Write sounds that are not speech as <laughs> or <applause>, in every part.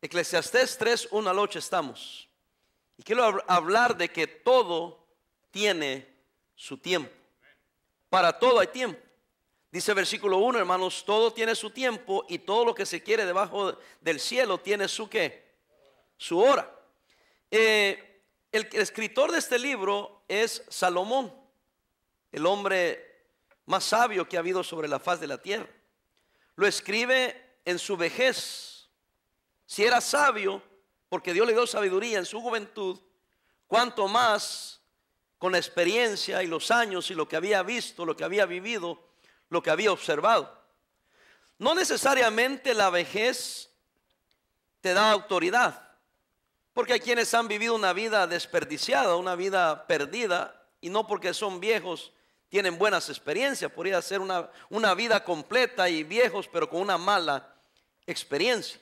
Eclesiastés 3, 1 al 8 estamos. Y quiero hablar de que todo tiene su tiempo. Para todo hay tiempo. Dice versículo 1, hermanos, todo tiene su tiempo y todo lo que se quiere debajo del cielo tiene su qué? Su hora. Eh, el escritor de este libro es Salomón, el hombre más sabio que ha habido sobre la faz de la tierra. Lo escribe en su vejez. Si era sabio, porque Dios le dio sabiduría en su juventud, cuanto más con la experiencia y los años y lo que había visto, lo que había vivido, lo que había observado. No necesariamente la vejez te da autoridad, porque hay quienes han vivido una vida desperdiciada, una vida perdida, y no porque son viejos tienen buenas experiencias, podría ser una, una vida completa y viejos, pero con una mala experiencia.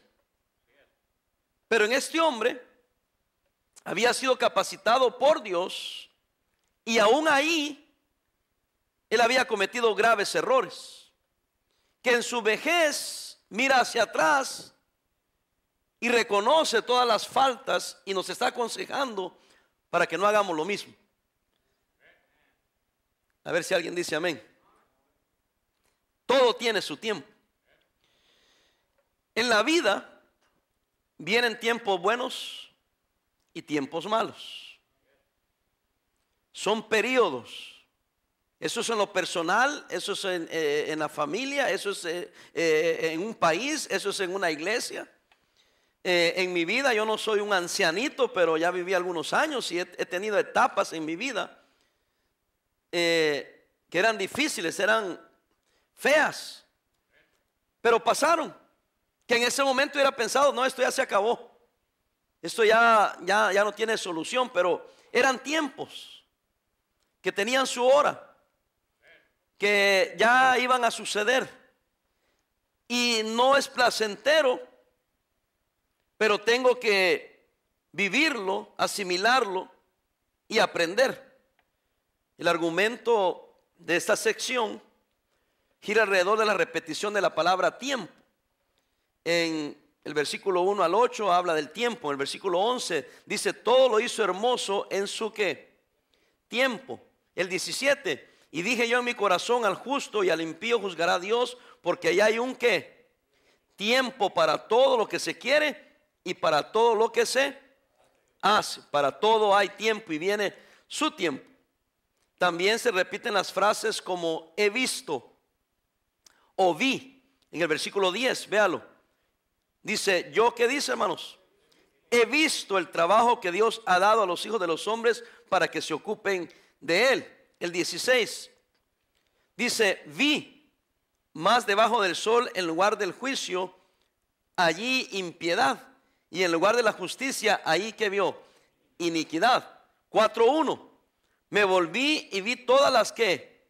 Pero en este hombre había sido capacitado por Dios y aún ahí él había cometido graves errores. Que en su vejez mira hacia atrás y reconoce todas las faltas y nos está aconsejando para que no hagamos lo mismo. A ver si alguien dice amén. Todo tiene su tiempo. En la vida vienen tiempos buenos y tiempos malos. Son periodos eso es en lo personal, eso es en, eh, la familia, eso es eh, eh, en un país, eso es en una iglesia. en mi vida yo no soy un ancianito, pero ya viví algunos años y he, tenido etapas en mi vida que eran difíciles, eran feas, pero pasaron. Que en ese momento hubiera pensado, no, esto ya se acabó. Esto ya, ya, ya no tiene solución, pero eran tiempos que tenían su hora que ya iban a suceder. Y no es placentero, pero tengo que vivirlo, asimilarlo y aprender. El argumento de esta sección gira alrededor de la repetición de la palabra tiempo. En el versículo 1 al 8 habla del tiempo. En el versículo 11 dice, todo lo hizo hermoso en su qué? Tiempo. El 17, y dije yo en mi corazón, al justo y al impío juzgará Dios, porque allá hay un qué? Tiempo para todo lo que se quiere y para todo lo que se hace. Para todo hay tiempo y viene su tiempo. También se repiten las frases como he visto o vi. En el versículo 10, véalo. Dice, yo qué dice hermanos, he visto el trabajo que Dios ha dado a los hijos de los hombres para que se ocupen de él el 16. Dice, vi más debajo del sol en lugar del juicio, allí impiedad. Y en lugar de la justicia, ahí que vio iniquidad. 4.1. Me volví y vi todas las que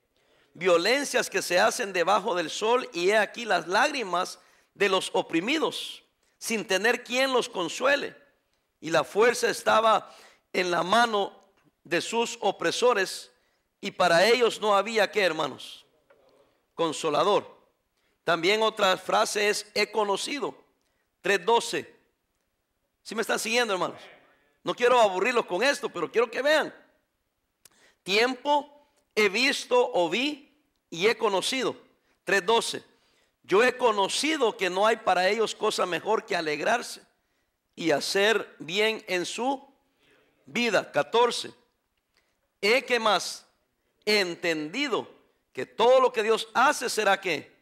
violencias que se hacen debajo del sol y he aquí las lágrimas de los oprimidos, sin tener quien los consuele. Y la fuerza estaba en la mano de sus opresores y para ellos no había que, hermanos, consolador. También otra frase es he conocido. 3.12. Si me están siguiendo, hermanos? No quiero aburrirlos con esto, pero quiero que vean. Tiempo he visto o vi y he conocido. 3.12. Yo he conocido que no hay para ellos cosa mejor que alegrarse y hacer bien en su vida. 14. He que más entendido que todo lo que Dios hace será que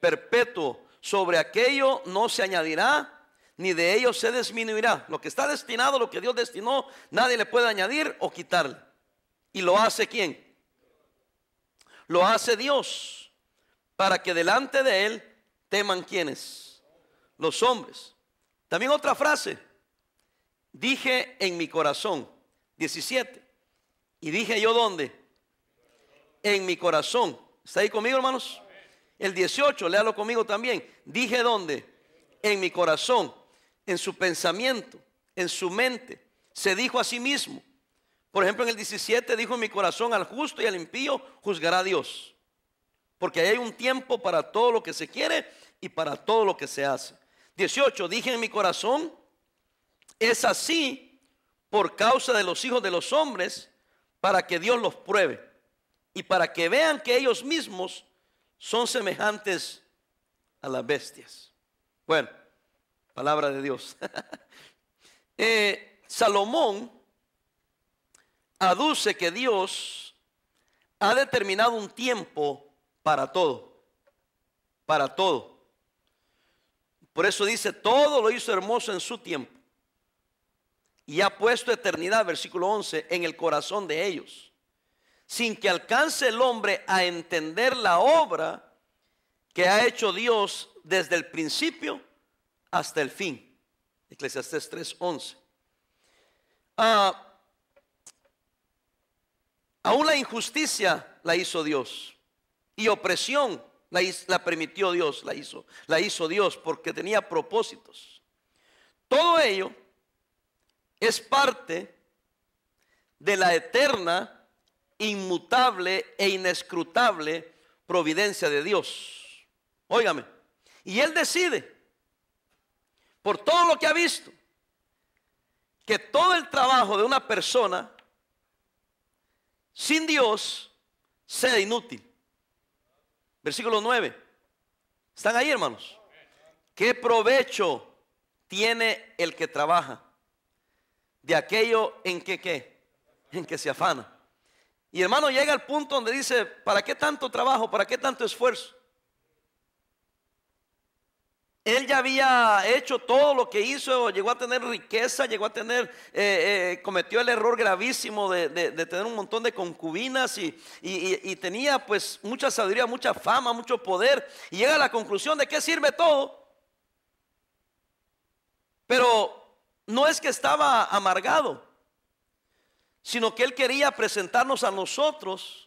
perpetuo. Sobre aquello no se añadirá, ni de ello se disminuirá. Lo que está destinado, lo que Dios destinó, nadie le puede añadir o quitarle. ¿Y lo hace quién? Lo hace Dios para que delante de Él teman quienes? Los hombres. También otra frase. Dije en mi corazón, 17. Y dije yo dónde? en mi corazón. ¿Está ahí conmigo, hermanos? El 18, léalo conmigo también. Dije dónde? En mi corazón, en su pensamiento, en su mente. Se dijo a sí mismo. Por ejemplo, en el 17 dijo en mi corazón al justo y al impío juzgará a Dios. Porque hay un tiempo para todo lo que se quiere y para todo lo que se hace. 18, dije en mi corazón, es así por causa de los hijos de los hombres, para que Dios los pruebe y para que vean que ellos mismos son semejantes a las bestias. Bueno, palabra de Dios. <laughs> Eh, Salomón aduce que Dios ha determinado un tiempo para todo, para todo. Por eso dice, todo lo hizo hermoso en su tiempo. Y ha puesto eternidad, versículo 11, en el corazón de ellos, sin que alcance el hombre a entender la obra que ha hecho Dios desde el principio hasta el fin. Eclesiastés 3:11. Ah, aún la injusticia la hizo Dios y opresión la, la, permitió Dios, la hizo, la hizo Dios porque tenía propósitos. Todo ello es parte de la eterna, inmutable e inescrutable providencia de Dios. Óigame, y Él decide por todo lo que ha visto, que todo el trabajo de una persona sin Dios sea inútil. Versículo 9. ¿Están ahí, hermanos? ¿Qué provecho tiene el que trabaja de aquello en que qué? En que se afana. Y hermano llega al punto donde dice, ¿para qué tanto trabajo? ¿Para qué tanto esfuerzo? Él ya había hecho todo lo que hizo, llegó a tener riqueza, llegó a tener, eh, eh, cometió el error gravísimo de, tener un montón de concubinas y, y, tenía pues mucha sabiduría, mucha fama, mucho poder. Y llega a la conclusión de qué sirve todo. Pero no es que estaba amargado, sino que él quería presentarnos a nosotros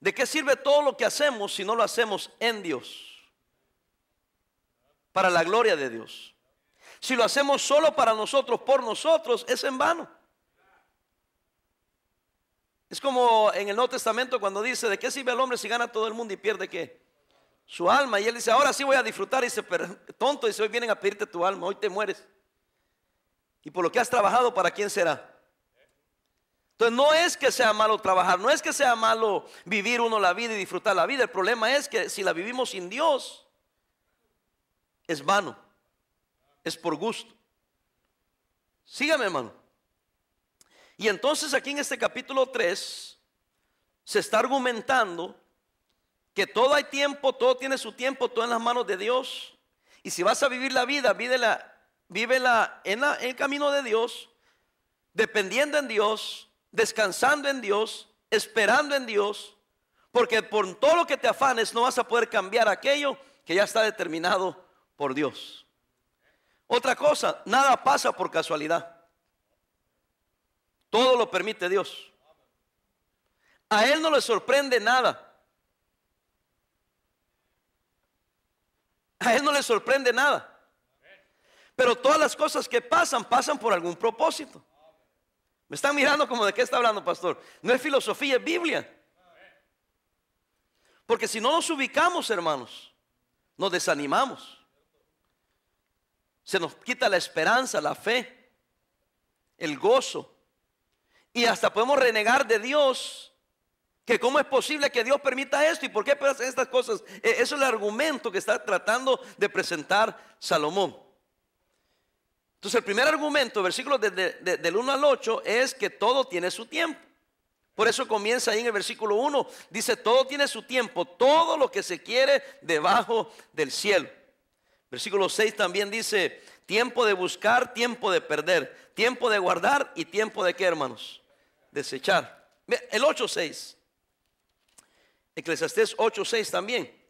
de qué sirve todo lo que hacemos si no lo hacemos en Dios para la gloria de Dios. Si lo hacemos solo para nosotros, por nosotros, es en vano. Es como en el Nuevo Testamento cuando dice, ¿de qué sirve el hombre si gana todo el mundo y pierde qué? Su alma. Y él dice, ahora sí voy a disfrutar. Y dice, pero tonto, dice, hoy vienen a pedirte tu alma, hoy te mueres. Y por lo que has trabajado, ¿para quién será? Entonces no es que sea malo trabajar, no es que sea malo vivir uno la vida y disfrutar la vida. El problema es que si la vivimos sin Dios, es vano, es por gusto. Sígame, hermano. Y entonces aquí en este capítulo 3 se está argumentando que todo hay tiempo, todo tiene su tiempo, todo en las manos de Dios. Y si vas a vivir la vida, vívela, en, en el camino de Dios, dependiendo en Dios, descansando en Dios, esperando en Dios, porque por todo lo que te afanes no vas a poder cambiar aquello que ya está determinado por Dios. Otra cosa, nada pasa por casualidad. Todo lo permite Dios. A Él no le sorprende nada. A Él no le sorprende nada. Pero todas las cosas que pasan, pasan por algún propósito. Me están mirando como de qué está hablando, pastor. No es filosofía, es Biblia. Porque si no nos ubicamos, hermanos, nos desanimamos se nos quita la esperanza, la fe, el gozo. Y hasta podemos renegar de Dios. Que cómo es posible que Dios permita esto y por qué pasan estas cosas. E, eso es el argumento que está tratando de presentar Salomón. Entonces el primer argumento, versículo del 1 al 8, es que todo tiene su tiempo. Por eso comienza ahí en el versículo 1, dice, todo tiene su tiempo, todo lo que se quiere debajo del cielo. Versículo 6 también dice, tiempo de buscar, tiempo de perder, tiempo de guardar y tiempo de qué, hermanos? Desechar. El 8.6. Eclesiastés 8.6 también.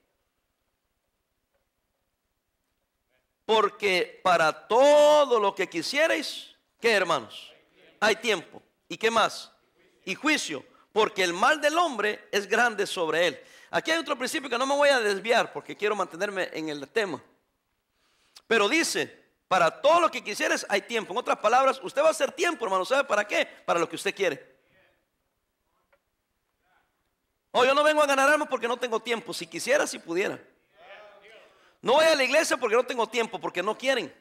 Porque para todo lo que quisierais, ¿qué hermanos? Hay tiempo. ¿Y qué más? Y juicio. Porque el mal del hombre es grande sobre él. Aquí hay otro principio que no me voy a desviar porque quiero mantenerme en el tema. Pero dice, para todo lo que quisieres hay tiempo. En otras palabras, usted va a hacer tiempo, hermano. ¿Sabe para qué? Para lo que usted quiere. Oh, yo no vengo a ganar alma porque no tengo tiempo. Si quisiera, si pudiera. No voy a la iglesia porque no tengo tiempo, porque no quieren.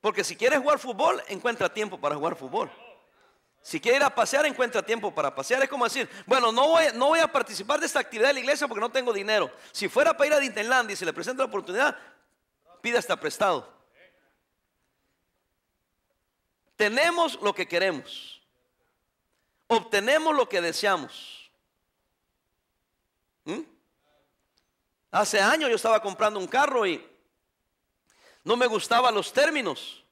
Porque si quieres jugar fútbol, encuentra tiempo para jugar fútbol. Si quiere ir a pasear, encuentra tiempo para pasear. Es como decir, bueno, no voy, no voy a participar de esta actividad de la iglesia porque no tengo dinero. Si fuera para ir a Disneyland y se le presenta la oportunidad, pida hasta prestado. Tenemos lo que queremos. Obtenemos lo que deseamos. ¿Mm? Hace años yo estaba comprando un carro y no me gustaban los términos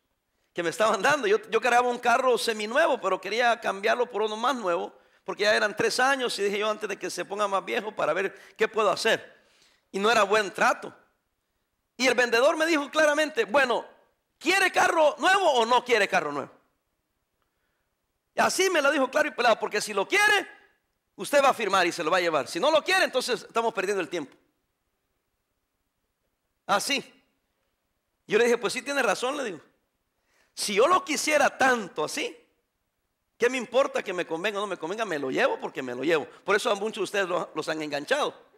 que me estaban dando. Yo, yo cargaba un carro seminuevo, pero quería cambiarlo por uno más nuevo, porque ya eran tres años y dije yo antes de que se ponga más viejo para ver qué puedo hacer. Y no era buen trato. Y el vendedor me dijo claramente, bueno, ¿quiere carro nuevo o no quiere carro nuevo? Así me lo dijo claro y pelado, porque si lo quiere, usted va a firmar y se lo va a llevar. Si no lo quiere, entonces estamos perdiendo el tiempo. Así. Yo le dije, pues sí tiene razón, le digo. Si yo lo quisiera tanto así, ¿qué me importa que me convenga o no me convenga? Me lo llevo porque me lo llevo. Por eso a muchos de ustedes los, han enganchado.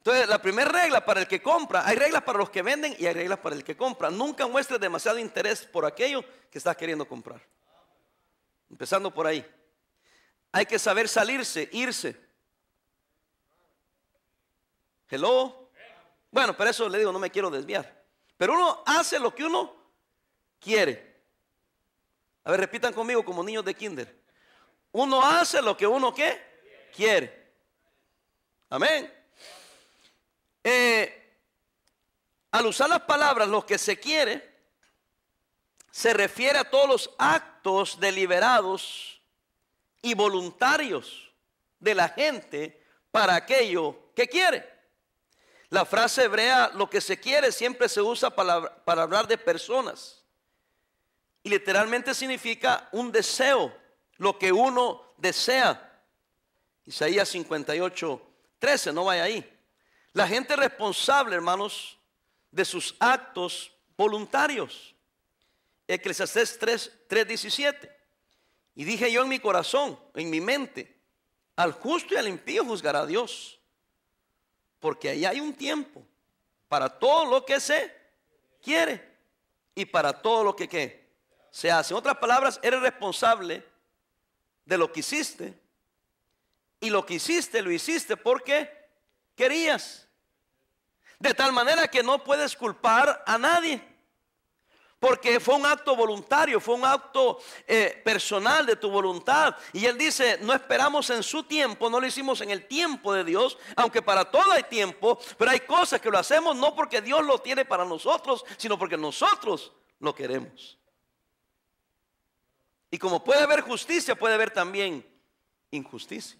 Entonces, la primera regla para el que compra, hay reglas para los que venden y hay reglas para el que compra. Nunca muestres demasiado interés por aquello que estás queriendo comprar. Empezando por ahí. Hay que saber salirse, irse. Hello. Bueno, pero eso le digo, no me quiero desviar. Pero uno hace lo que uno quiere. A ver, repitan conmigo como niños de kinder. Uno hace lo que uno ¿qué? quiere. Amén. Eh, al usar las palabras lo que se quiere, se refiere a todos los actos deliberados y voluntarios de la gente para aquello que quiere. La frase hebrea, lo que se quiere, siempre se usa para, hablar de personas. Y literalmente significa un deseo, lo que uno desea. Isaías 58, 13, no vaya ahí. La gente responsable, hermanos, de sus actos voluntarios. Eclesiastés 3, 3, 17. Y dije yo en mi corazón, en mi mente, al justo y al impío juzgará Dios porque ahí hay un tiempo para todo lo que se quiere y para todo lo que se hace. En otras palabras, eres responsable de lo que hiciste y lo que hiciste lo hiciste porque querías. De tal manera que no puedes culpar a nadie. Porque fue un acto voluntario, fue un acto eh, personal de tu voluntad. Y él dice, no esperamos en su tiempo, no lo hicimos en el tiempo de Dios, aunque para todo hay tiempo, pero hay cosas que lo hacemos no porque Dios lo tiene para nosotros, sino porque nosotros lo queremos. Y como puede haber justicia, puede haber también injusticia.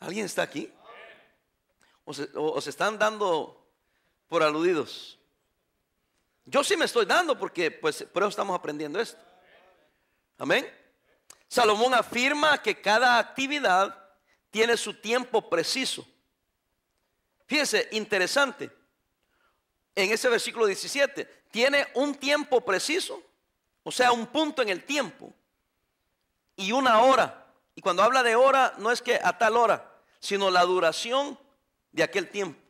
¿Alguien está aquí? ¿O se, están dando por aludidos? Yo sí me estoy dando porque pues por eso estamos aprendiendo esto. Amén. Salomón afirma que cada actividad tiene su tiempo preciso. Fíjense, interesante. En ese versículo 17, tiene un tiempo preciso, o sea, un punto en el tiempo y una hora. Y cuando habla de hora, no es que a tal hora, sino la duración de aquel tiempo.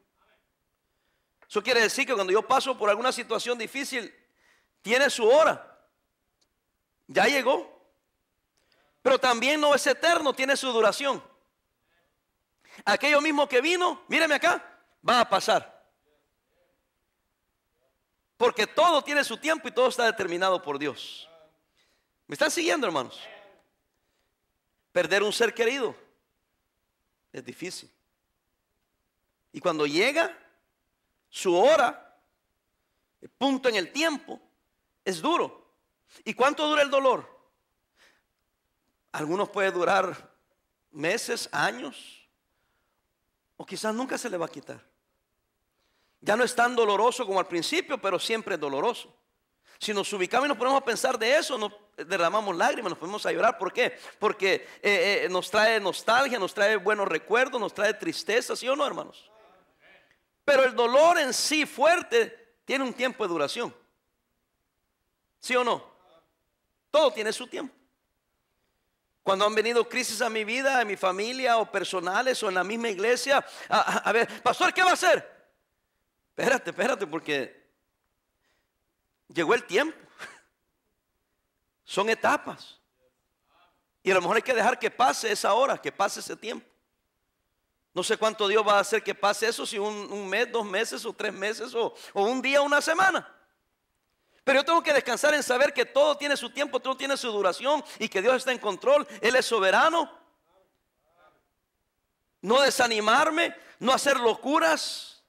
Eso quiere decir que cuando yo paso por alguna situación difícil, tiene su hora. Ya llegó. Pero también no es eterno, tiene su duración. Aquello mismo que vino, míreme acá, va a pasar. Porque todo tiene su tiempo y todo está determinado por Dios. ¿Me están siguiendo, hermanos? Perder un ser querido es difícil. Y cuando llega, su hora, el punto en el tiempo, es duro. ¿Y cuánto dura el dolor? Algunos puede durar meses, años, o quizás nunca se le va a quitar. Ya no es tan doloroso como al principio, pero siempre es doloroso. Si nos ubicamos y nos ponemos a pensar de eso, nos derramamos lágrimas, nos ponemos a llorar. ¿Por qué? Porque eh, eh, nos trae nostalgia, nos trae buenos recuerdos, nos trae tristeza, ¿sí o no, hermanos? Pero el dolor en sí fuerte tiene un tiempo de duración. ¿Sí o no? Todo tiene su tiempo. Cuando han venido crisis a mi vida, en mi familia o personales o en la misma iglesia, a, a ver, pastor, ¿qué va a hacer? Espérate, espérate, porque llegó el tiempo. Son etapas. Y a lo mejor hay que dejar que pase esa hora, que pase ese tiempo. No sé cuánto Dios va a hacer que pase eso, si un, mes, dos meses o tres meses o, o un día, una semana. Pero yo tengo que descansar en saber que todo tiene su tiempo, todo tiene su duración y que Dios está en control. Él es soberano. No desanimarme, no hacer locuras.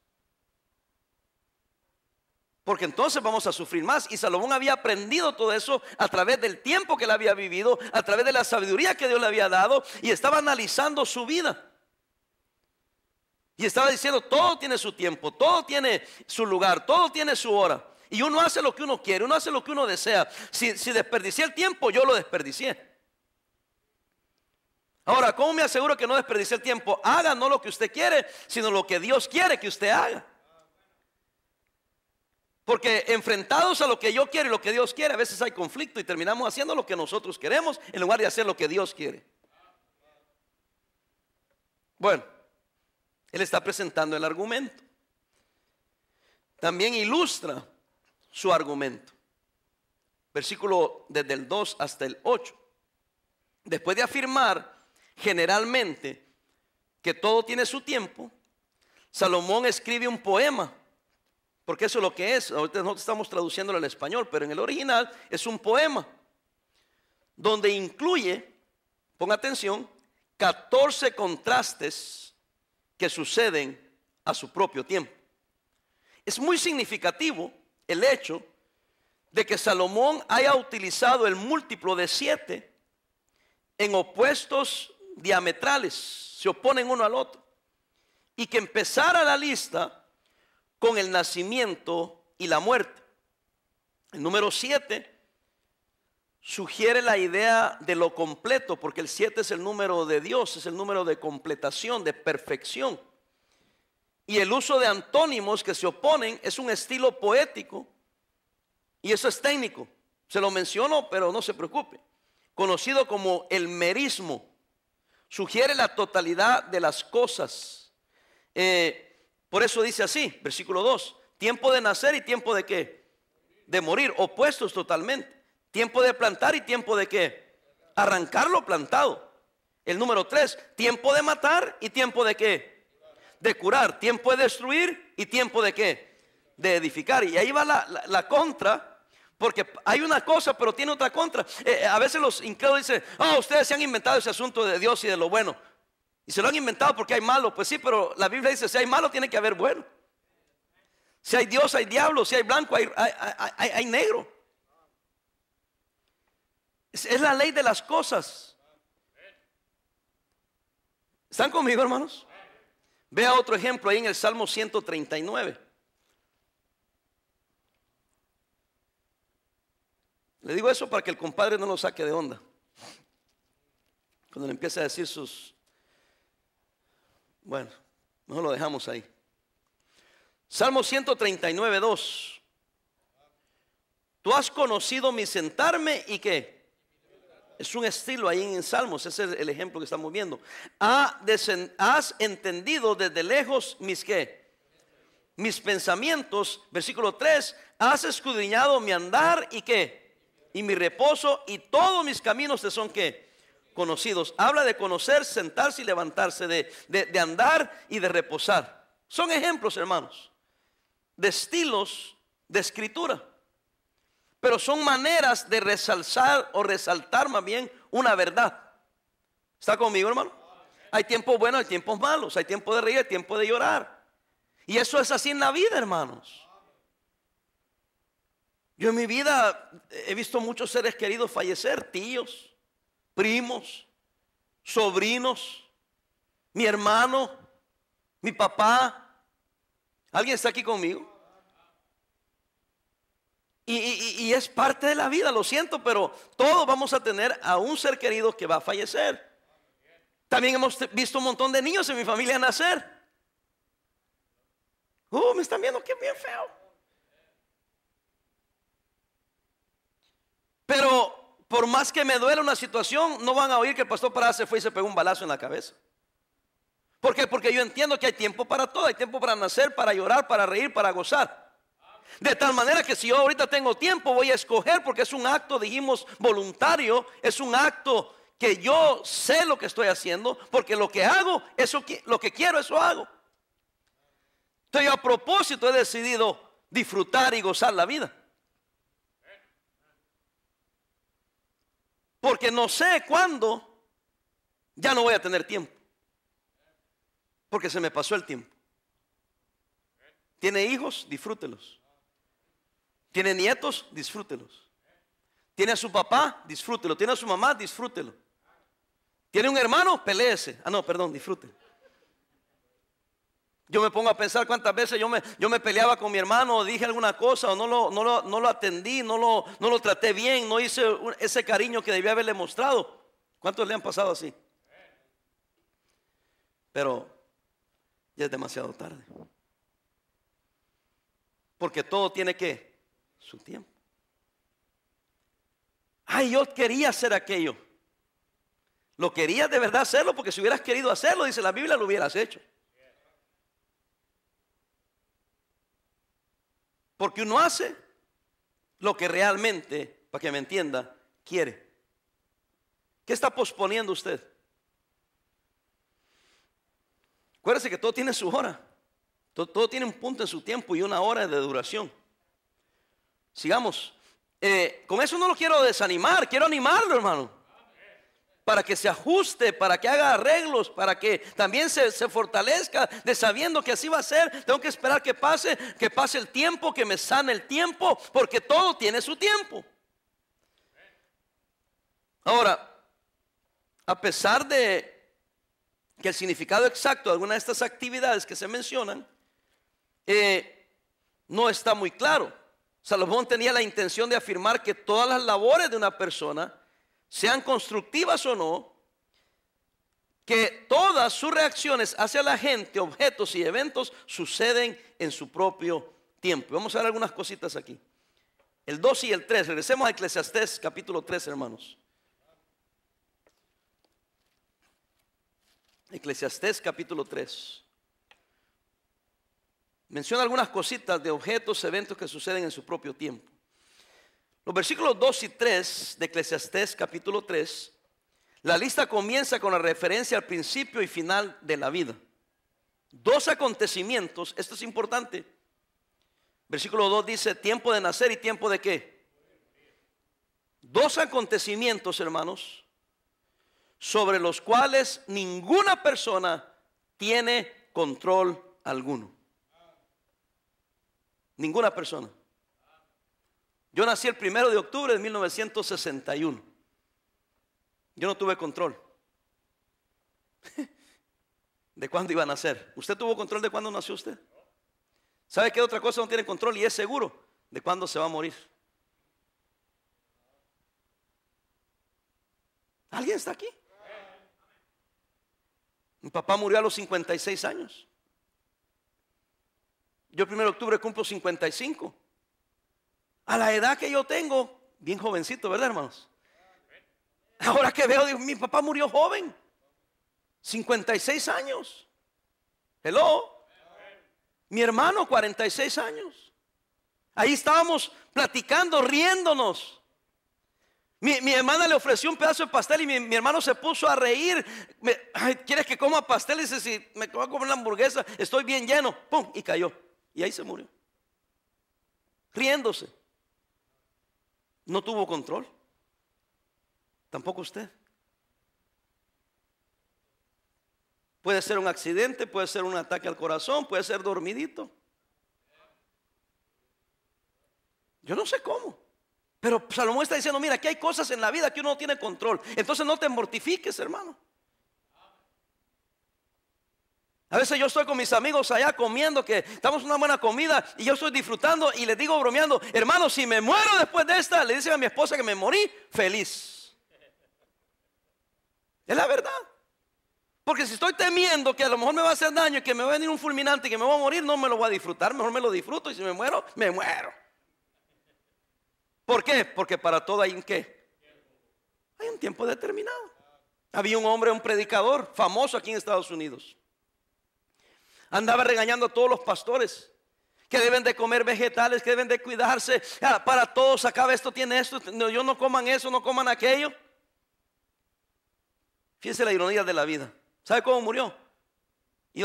Porque entonces vamos a sufrir más. Y Salomón había aprendido todo eso a través del tiempo que él había vivido, a través de la sabiduría que Dios le había dado y estaba analizando su vida. Y estaba diciendo, todo tiene su tiempo, todo tiene su lugar, todo tiene su hora. Y uno hace lo que uno quiere, uno hace lo que uno desea. Si, si desperdicié el tiempo, yo lo desperdicié. Ahora, ¿cómo me aseguro que no desperdicie el tiempo? Haga no lo que usted quiere, sino lo que Dios quiere que usted haga. Porque enfrentados a lo que yo quiero y lo que Dios quiere, a veces hay conflicto y terminamos haciendo lo que nosotros queremos en lugar de hacer lo que Dios quiere. Bueno. Él está presentando el argumento. También ilustra su argumento. Versículo desde el 2 hasta el 8. Después de afirmar generalmente que todo tiene su tiempo, Salomón escribe un poema, porque eso es lo que es. Ahorita nosotros estamos traduciéndolo al español, pero en el original es un poema, donde incluye, ponga atención, 14 contrastes que suceden a su propio tiempo. Es muy significativo el hecho de que Salomón haya utilizado el múltiplo de siete en opuestos diametrales, se oponen uno al otro, y que empezara la lista con el nacimiento y la muerte. El número siete sugiere la idea de lo completo, porque el 7 es el número de Dios, es el número de completación, de perfección. Y el uso de antónimos que se oponen es un estilo poético y eso es técnico. Se lo menciono, pero no se preocupe. Conocido como el merismo. Sugiere la totalidad de las cosas. Eh, por eso dice así, versículo 2, tiempo de nacer y tiempo de qué? De morir, opuestos totalmente. Tiempo de plantar y tiempo de qué? Arrancar lo plantado. El número tres, tiempo de matar y tiempo de qué? De curar. Tiempo de destruir y tiempo de qué? De edificar. Y ahí va la, contra, porque hay una cosa, pero tiene otra contra. Eh, eh, a veces los incrédulos dicen, oh, ustedes se han inventado ese asunto de Dios y de lo bueno. Y se lo han inventado porque hay malo. Pues sí, pero la Biblia dice, si hay malo, tiene que haber bueno. Si hay Dios, hay diablo. Si hay blanco, hay, negro. Es, la ley de las cosas. ¿Están conmigo, hermanos? Vea otro ejemplo ahí en el Salmo 139. Le digo eso para que el compadre no lo saque de onda. Cuando le empiece a decir sus... Bueno, no lo dejamos ahí. Salmo 139, 2. Tú has conocido mi sentarme y qué? Es un estilo ahí en Salmos, ese es el ejemplo que estamos viendo. Has entendido desde lejos mis qué? Mis pensamientos, versículo 3, has escudriñado mi andar y qué? Y mi reposo y todos mis caminos te son qué? Conocidos. Habla de conocer, sentarse y levantarse, de, de andar y de reposar. Son ejemplos, hermanos, de estilos de escritura pero son maneras de resaltar o resaltar más bien una verdad. ¿Está conmigo, hermano? Hay tiempos buenos, hay tiempos malos, hay tiempo de reír, hay tiempo de llorar. Y eso es así en la vida, hermanos. Yo en mi vida he visto muchos seres queridos fallecer, tíos, primos, sobrinos, mi hermano, mi papá. ¿Alguien está aquí conmigo? Y, es parte de la vida, lo siento, pero todos vamos a tener a un ser querido que va a fallecer. También hemos visto un montón de niños en mi familia nacer. Uh, me están viendo que bien feo. Pero por más que me duele una situación, no van a oír que el pastor Parada se fue y se pegó un balazo en la cabeza. ¿Por qué? Porque yo entiendo que hay tiempo para todo, hay tiempo para nacer, para llorar, para reír, para gozar. De tal manera que si yo ahorita tengo tiempo, voy a escoger porque es un acto, dijimos, voluntario, es un acto que yo sé lo que estoy haciendo, porque lo que hago, eso lo que quiero, eso hago. Entonces yo a propósito he decidido disfrutar y gozar la vida. Porque no sé cuándo ya no voy a tener tiempo. Porque se me pasó el tiempo. ¿Tiene hijos? Disfrútelos. ¿Tiene nietos? Disfrútelos. ¿Tiene a su papá? Disfrútelo. ¿Tiene a su mamá? Disfrútelo. ¿Tiene un hermano? Peleese. Ah, no, perdón, disfrute. Yo me pongo a pensar cuántas veces yo me, yo me peleaba con mi hermano, o dije alguna cosa, o no lo, no lo, no lo atendí, no lo, no lo traté bien, no hice ese cariño que debía haberle mostrado. ¿Cuántos le han pasado así? Pero ya es demasiado tarde. Porque todo tiene que su tiempo. Ay, yo quería hacer aquello. Lo querías de verdad hacerlo porque si hubieras querido hacerlo, dice la Biblia, lo hubieras hecho. Porque uno hace lo que realmente, para que me entienda, quiere. ¿Qué está posponiendo usted? Acuérdese que todo tiene su hora. Todo, tiene un punto en su tiempo y una hora de duración. Sigamos. Eh, con eso no lo quiero desanimar, quiero animarlo, hermano para que se ajuste, para que haga arreglos, para que también se, fortalezca de sabiendo que así va a ser. Tengo que esperar que pase, que pase el tiempo, que me sane el tiempo, porque todo tiene su tiempo. Ahora, a pesar de que el significado exacto de alguna de estas actividades que se mencionan eh, no está muy claro. Salomón tenía la intención de afirmar que todas las labores de una persona sean constructivas o no, que todas sus reacciones hacia la gente, objetos y eventos suceden en su propio tiempo. Vamos a ver algunas cositas aquí. El 2 y el 3. Regresemos a Eclesiastés capítulo 3, hermanos. Eclesiastés capítulo 3. Menciona algunas cositas de objetos, eventos que suceden en su propio tiempo. Los versículos 2 y 3 de Eclesiastés capítulo 3, la lista comienza con la referencia al principio y final de la vida. Dos acontecimientos, esto es importante. Versículo 2 dice, tiempo de nacer y tiempo de qué. Dos acontecimientos, hermanos, sobre los cuales ninguna persona tiene control alguno. Ninguna persona. Yo nací el primero de octubre de 1961. Yo no tuve control <laughs> de cuándo iba a nacer. ¿Usted tuvo control de cuándo nació usted? ¿Sabe qué otra cosa no tiene control y es seguro? De cuándo se va a morir. ¿Alguien está aquí? Mi papá murió a los 56 años. Yo el primero de octubre cumplo 55 a la edad que yo tengo, bien jovencito, ¿verdad, hermanos? Ahora que veo, mi papá murió joven, 56 años. Hello. Mi hermano, 46 años. Ahí estábamos platicando, riéndonos. Mi, hermana le ofreció un pedazo de pastel y mi, hermano se puso a reír. ¿Quieres que coma pastel? Y dice, si me voy a comer la hamburguesa, estoy bien lleno. ¡Pum! Y cayó. Y ahí se murió. Riéndose. No tuvo control. Tampoco usted. Puede ser un accidente, puede ser un ataque al corazón, puede ser dormidito. Yo no sé cómo. Pero Salomón está diciendo, mira, que hay cosas en la vida que uno no tiene control. Entonces no te mortifiques, hermano. A veces yo estoy con mis amigos allá comiendo, que estamos una buena comida y yo estoy disfrutando y les digo bromeando, hermano, si me muero después de esta, le dicen a mi esposa que me morí feliz. Es la verdad. Porque si estoy temiendo que a lo mejor me va a hacer daño y que me va a venir un fulminante y que me voy a morir, no me lo voy a disfrutar, mejor me lo disfruto y si me muero, me muero. ¿Por qué? Porque para todo hay un qué. Hay un tiempo determinado. Había un hombre, un predicador famoso aquí en Estados Unidos. Andaba regañando a todos los pastores que deben de comer vegetales, que deben de cuidarse. Ah, para todos, acaba esto, tiene esto. No, yo no coman eso, no coman aquello. Fíjense la ironía de la vida. ¿Sabe cómo murió?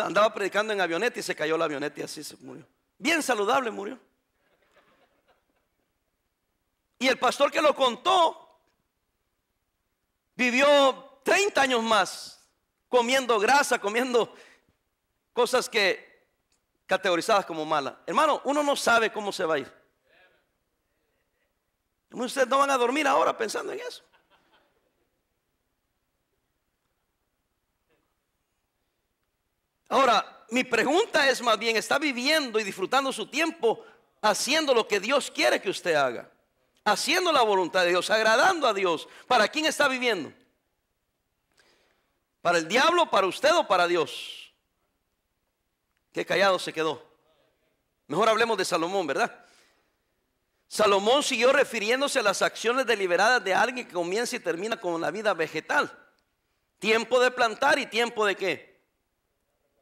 andaba predicando en avioneta y se cayó la avioneta y así se murió. Bien saludable murió. Y el pastor que lo contó vivió 30 años más comiendo grasa, comiendo cosas que categorizadas como malas. Hermano, uno no sabe cómo se va a ir. Ustedes no van a dormir ahora pensando en eso. Ahora, mi pregunta es más bien, ¿está viviendo y disfrutando su tiempo haciendo lo que Dios quiere que usted haga? Haciendo la voluntad de Dios, agradando a Dios. ¿Para quién está viviendo? ¿Para el diablo, para usted o para Dios? Qué callado se quedó. Mejor hablemos de Salomón, ¿verdad? Salomón siguió refiriéndose a las acciones deliberadas de alguien que comienza y termina con la vida vegetal. Tiempo de plantar y tiempo de qué?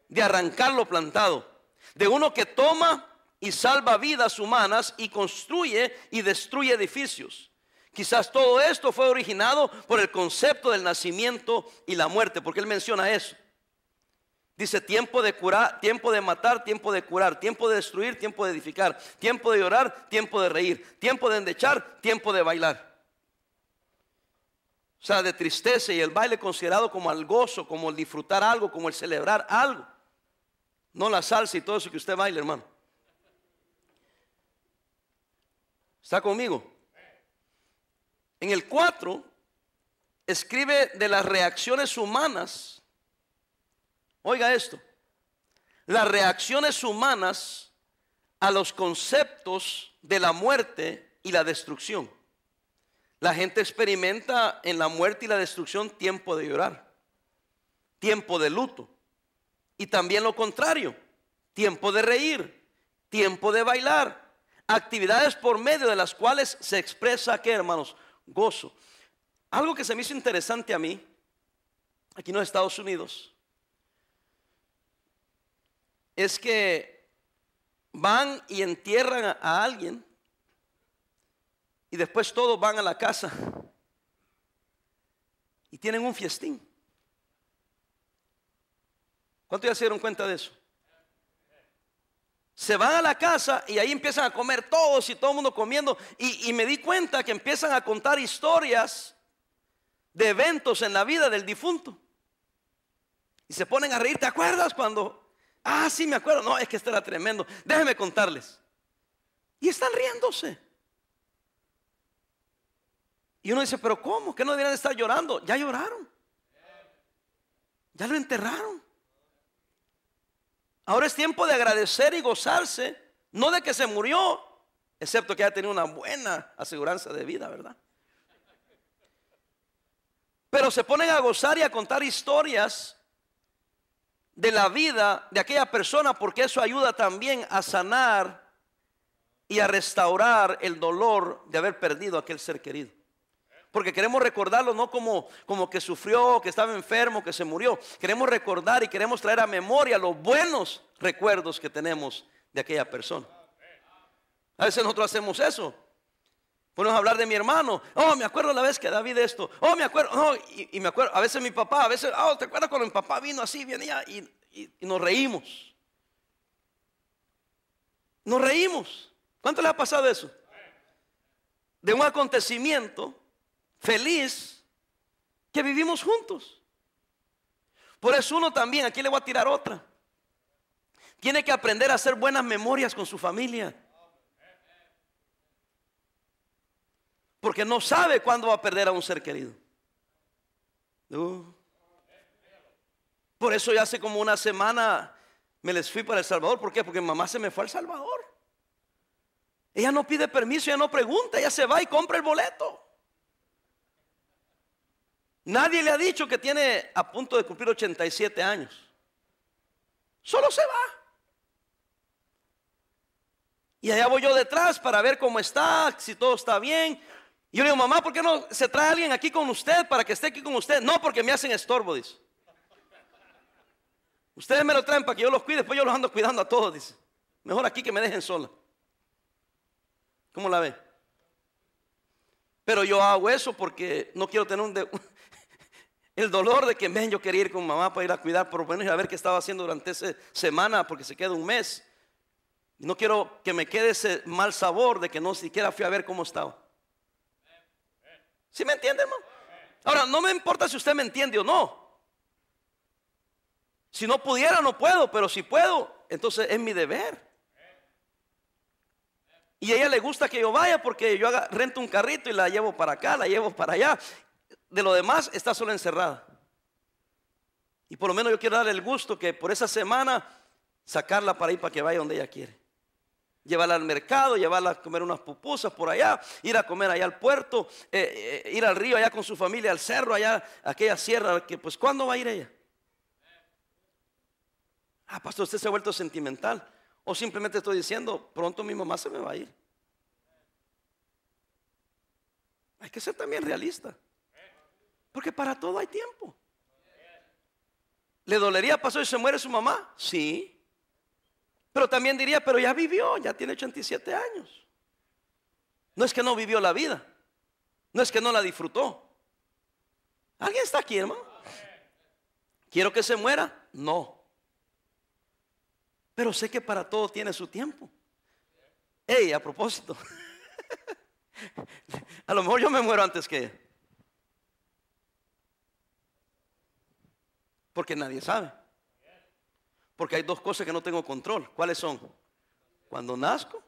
De arrancar lo plantado. De uno que toma y salva vidas humanas y construye y destruye edificios. Quizás todo esto fue originado por el concepto del nacimiento y la muerte, porque él menciona eso. Dice tiempo de curar, tiempo de matar, tiempo de curar, tiempo de destruir, tiempo de edificar, tiempo de llorar, tiempo de reír, tiempo de endechar, tiempo de bailar. O sea, de tristeza y el baile considerado como el gozo, como el disfrutar algo, como el celebrar algo. No la salsa y todo eso que usted baila, hermano. ¿Está conmigo? En el 4 escribe de las reacciones humanas Oiga esto, las reacciones humanas a los conceptos de la muerte y la destrucción. La gente experimenta en la muerte y la destrucción tiempo de llorar, tiempo de luto. Y también lo contrario, tiempo de reír, tiempo de bailar, actividades por medio de las cuales se expresa, ¿qué hermanos? Gozo. Algo que se me hizo interesante a mí, aquí en los Estados Unidos, es que van y entierran a, alguien y después todos van a la casa y tienen un fiestín. ¿Cuántos ya se dieron cuenta de eso? Se van a la casa y ahí empiezan a comer todos y todo el mundo comiendo. Y, y, me di cuenta que empiezan a contar historias de eventos en la vida del difunto. Y se ponen a reír. ¿Te acuerdas cuando Ah, sí, me acuerdo. No, es que esto era tremendo. Déjenme contarles. Y están riéndose. Y uno dice, pero ¿cómo? ¿Que no deberían estar llorando? Ya lloraron. Ya lo enterraron. Ahora es tiempo de agradecer y gozarse, no de que se murió, excepto que haya tenido una buena aseguranza de vida, ¿verdad? Pero se ponen a gozar y a contar historias de la vida de aquella persona porque eso ayuda también a sanar y a restaurar el dolor de haber perdido a aquel ser querido. Porque queremos recordarlo no como, como que sufrió, que estaba enfermo, que se murió. Queremos recordar y queremos traer a memoria los buenos recuerdos que tenemos de aquella persona. A veces nosotros hacemos eso. Podemos hablar de mi hermano. Oh, me acuerdo la vez que David esto. Oh, me acuerdo. Oh, y, me acuerdo. A veces mi papá. A veces. Oh, ¿te acuerdas cuando mi papá vino así? Venía y, y nos reímos. Nos reímos. ¿Cuánto le ha pasado eso? De un acontecimiento feliz que vivimos juntos. Por eso uno también, aquí le voy a tirar otra. Tiene que aprender a hacer buenas memorias con su familia. Porque no sabe cuándo va a perder a un ser querido. Por eso ya hace como una semana me les fui para El Salvador. ¿Por qué? Porque mamá se me fue al Salvador. Ella no pide permiso, ella no pregunta, ella se va y compra el boleto. Nadie le ha dicho que tiene a punto de cumplir 87 años. Solo se va. Y allá voy yo detrás para ver cómo está, si todo está bien. Y yo le digo, mamá, ¿por qué no se trae alguien aquí con usted para que esté aquí con usted? No, porque me hacen estorbo, dice. Ustedes me lo traen para que yo los cuide, después yo los ando cuidando a todos, dice. Mejor aquí que me dejen sola. ¿Cómo la ve? Pero yo hago eso porque no quiero tener <laughs> el dolor de que ven, yo quería ir con mamá para ir a cuidar por lo menos a ver qué estaba haciendo durante esa semana porque se queda un mes. No quiero que me quede ese mal sabor de que no siquiera fui a ver cómo estaba. ¿Sí me entiende, hermano? Ahora, no me importa si usted me entiende o no. Si no pudiera, no puedo, pero si puedo, entonces es mi deber. Y a ella le gusta que yo vaya porque yo haga, rento un carrito y la llevo para acá, la llevo para allá. De lo demás está solo encerrada. Y por lo menos yo quiero darle el gusto que por esa semana sacarla para ir para que vaya donde ella quiere. Llevarla al mercado, llevarla a comer unas pupusas por allá, ir a comer allá al puerto, eh, eh, ir al río allá con su familia, al cerro, allá, aquella sierra, que pues ¿cuándo va a ir ella? Ah, pastor, usted se ha vuelto sentimental. O simplemente estoy diciendo, pronto mi mamá se me va a ir. Hay que ser también realista. Porque para todo hay tiempo. ¿Le dolería, pastor, si se muere su mamá? Sí. Pero también diría, pero ya vivió, ya tiene 87 años. No es que no vivió la vida. No es que no la disfrutó. ¿Alguien está aquí, hermano? ¿Quiero que se muera? No. Pero sé que para todo tiene su tiempo. Ey, a propósito. <laughs> a lo mejor yo me muero antes que ella. Porque nadie sabe. Porque hay dos cosas que no tengo control. ¿Cuáles son? Cuando nazco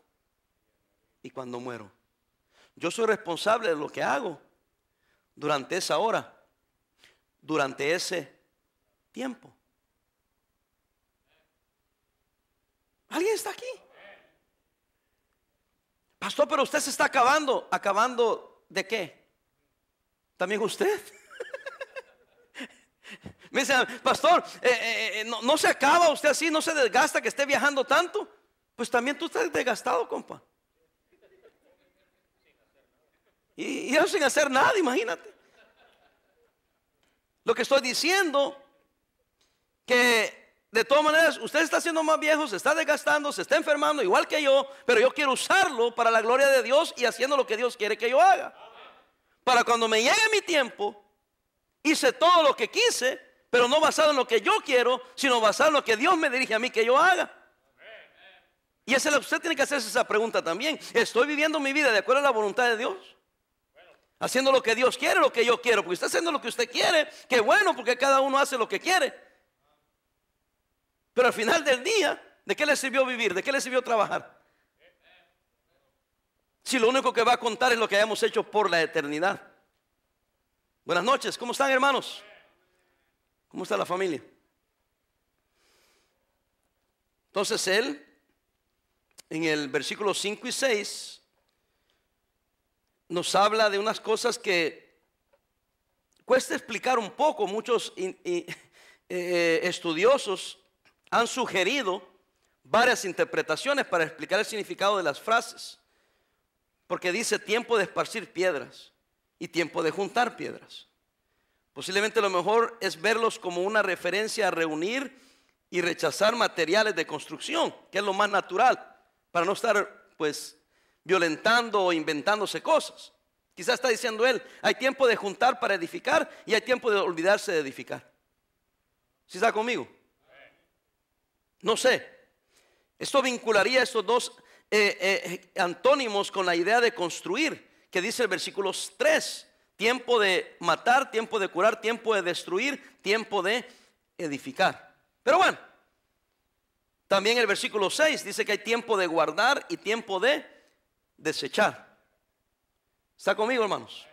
y cuando muero. Yo soy responsable de lo que hago durante esa hora, durante ese tiempo. ¿Alguien está aquí? Pastor, pero usted se está acabando. ¿Acabando de qué? ¿También usted? Me dice, pastor, eh, eh, eh, no, se acaba usted así, no se desgasta que esté viajando tanto. Pues también tú estás desgastado, compa. Y, y yo sin hacer nada, imagínate. Lo que estoy diciendo, que de todas maneras, usted está siendo más viejo, se está desgastando, se está enfermando, igual que yo, pero yo quiero usarlo para la gloria de Dios y haciendo lo que Dios quiere que yo haga. Para cuando me llegue mi tiempo, hice todo lo que quise, pero no basado en lo que yo quiero, sino basado en lo que Dios me dirige a mí que yo haga. Y esa, usted tiene que hacerse esa pregunta también. ¿Estoy viviendo mi vida de acuerdo a la voluntad de Dios? Haciendo lo que Dios quiere, lo que yo quiero. Porque está haciendo lo que usted quiere. Qué bueno, porque cada uno hace lo que quiere. Pero al final del día, ¿de qué le sirvió vivir? ¿De qué le sirvió trabajar? Si lo único que va a contar es lo que hayamos hecho por la eternidad. Buenas noches, ¿cómo están hermanos? ¿Cómo está la familia? Entonces él, en el versículo 5 y 6, nos habla de unas cosas que cuesta explicar un poco. Muchos <laughs> eh, estudiosos han sugerido varias interpretaciones para explicar el significado de las frases. Porque dice tiempo de esparcir piedras y tiempo de juntar piedras. Posiblemente lo mejor es verlos como una referencia a reunir y rechazar materiales de construcción, que es lo más natural, para no estar pues violentando o inventándose cosas. Quizás está diciendo él, hay tiempo de juntar para edificar y hay tiempo de olvidarse de edificar. ¿Sí está conmigo? No sé. Esto vincularía estos dos eh, eh, antónimos con la idea de construir, que dice el versículo 3. Tiempo de matar, tiempo de curar, tiempo de destruir, tiempo de edificar. Pero bueno, también el versículo 6 dice que hay tiempo de guardar y tiempo de desechar. ¿Está conmigo, hermanos?